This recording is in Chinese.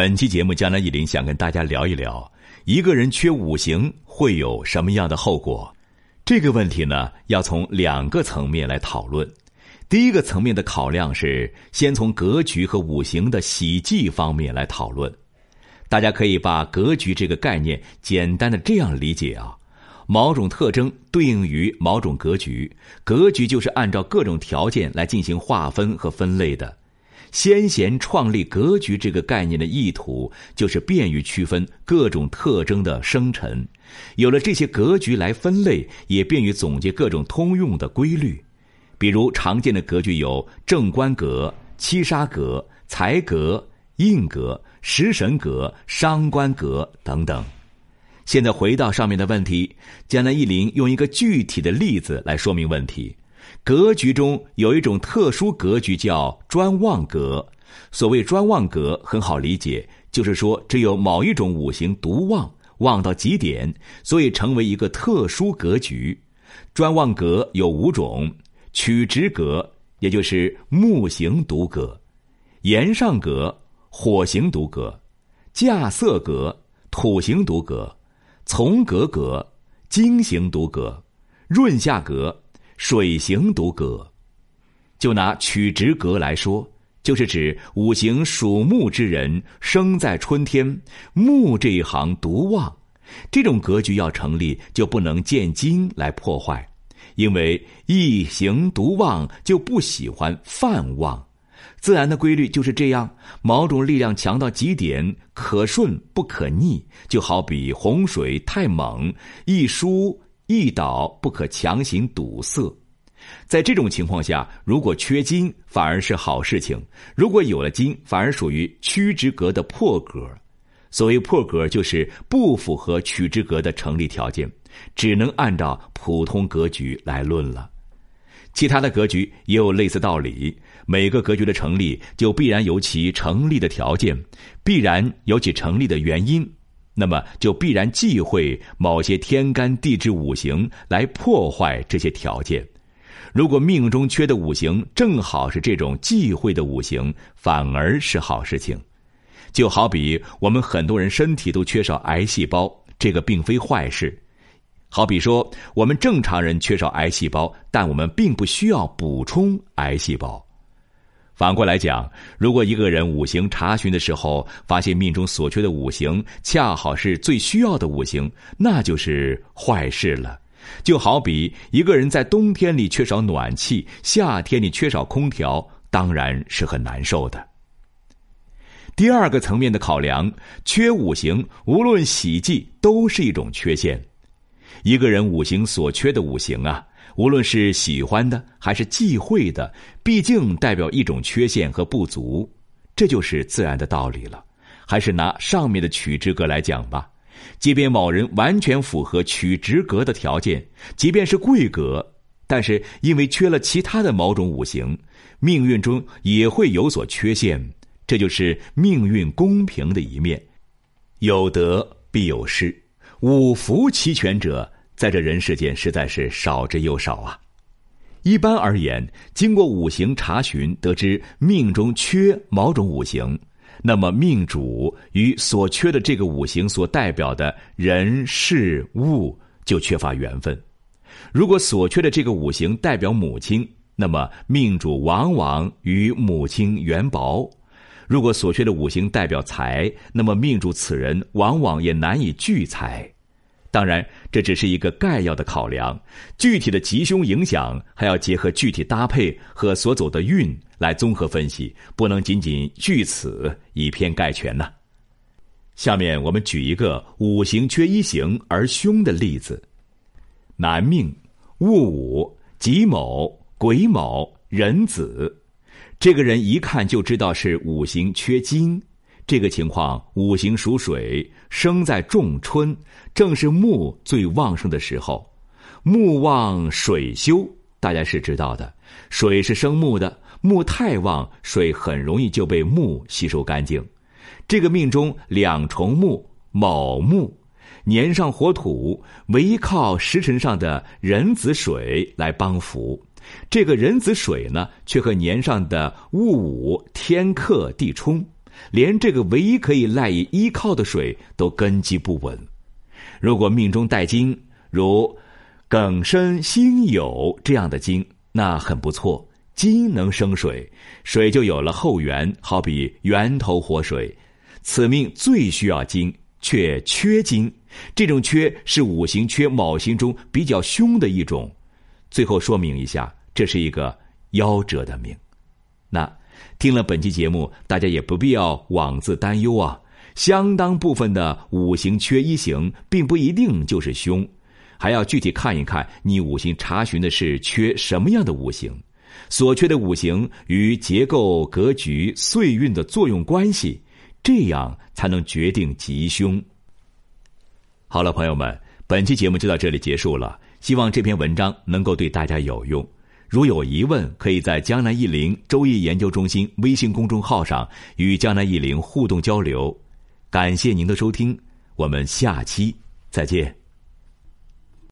本期节目，江南一林想跟大家聊一聊，一个人缺五行会有什么样的后果？这个问题呢，要从两个层面来讨论。第一个层面的考量是，先从格局和五行的喜忌方面来讨论。大家可以把格局这个概念简单的这样理解啊：某种特征对应于某种格局，格局就是按照各种条件来进行划分和分类的。先贤创立格局这个概念的意图，就是便于区分各种特征的生成。有了这些格局来分类，也便于总结各种通用的规律。比如常见的格局有正官格、七杀格、财格、印格、食神格、伤官格等等。现在回到上面的问题，江南一林用一个具体的例子来说明问题。格局中有一种特殊格局叫专旺格。所谓专旺格很好理解，就是说只有某一种五行独旺，旺到极点，所以成为一个特殊格局。专旺格有五种：曲直格，也就是木行独格；炎上格，火行独格；架色格，土行独格；从格格，金行独格；润下格。水行独格，就拿曲直格来说，就是指五行属木之人生在春天，木这一行独旺，这种格局要成立，就不能见金来破坏，因为一行独旺就不喜欢泛旺，自然的规律就是这样。某种力量强到极点，可顺不可逆，就好比洪水太猛，一疏。一倒不可强行堵塞，在这种情况下，如果缺金反而是好事情；如果有了金，反而属于曲直格的破格。所谓破格，就是不符合曲直格的成立条件，只能按照普通格局来论了。其他的格局也有类似道理，每个格局的成立就必然有其成立的条件，必然有其成立的原因。那么就必然忌讳某些天干地支五行来破坏这些条件。如果命中缺的五行正好是这种忌讳的五行，反而是好事情。就好比我们很多人身体都缺少癌细胞，这个并非坏事。好比说，我们正常人缺少癌细胞，但我们并不需要补充癌细胞。反过来讲，如果一个人五行查询的时候发现命中所缺的五行恰好是最需要的五行，那就是坏事了。就好比一个人在冬天里缺少暖气，夏天里缺少空调，当然是很难受的。第二个层面的考量，缺五行无论喜忌都是一种缺陷。一个人五行所缺的五行啊。无论是喜欢的还是忌讳的，毕竟代表一种缺陷和不足，这就是自然的道理了。还是拿上面的曲直格来讲吧，即便某人完全符合曲直格的条件，即便是贵格，但是因为缺了其他的某种五行，命运中也会有所缺陷。这就是命运公平的一面，有得必有失，五福齐全者。在这人世间，实在是少之又少啊。一般而言，经过五行查询，得知命中缺某种五行，那么命主与所缺的这个五行所代表的人事物就缺乏缘分。如果所缺的这个五行代表母亲，那么命主往往与母亲缘薄；如果所缺的五行代表财，那么命主此人往往也难以聚财。当然，这只是一个概要的考量，具体的吉凶影响还要结合具体搭配和所走的运来综合分析，不能仅仅据此以偏概全呢。下面我们举一个五行缺一行而凶的例子：男命戊午、己卯、癸卯、壬子，这个人一看就知道是五行缺金。这个情况，五行属水，生在仲春，正是木最旺盛的时候。木旺水休，大家是知道的。水是生木的，木太旺，水很容易就被木吸收干净。这个命中两重木，卯木，年上火土，唯一靠时辰上的壬子水来帮扶。这个壬子水呢，却和年上的戊午天克地冲。连这个唯一可以赖以依靠的水都根基不稳。如果命中带金，如庚申辛酉这样的金，那很不错。金能生水，水就有了后援，好比源头活水。此命最需要金，却缺金。这种缺是五行缺卯星中比较凶的一种。最后说明一下，这是一个夭折的命。那听了本期节目，大家也不必要妄自担忧啊。相当部分的五行缺一行，并不一定就是凶，还要具体看一看你五行查询的是缺什么样的五行，所缺的五行与结构、格局、岁运的作用关系，这样才能决定吉凶。好了，朋友们，本期节目就到这里结束了。希望这篇文章能够对大家有用。如有疑问，可以在江南易林周易研究中心微信公众号上与江南易林互动交流。感谢您的收听，我们下期再见。